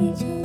each.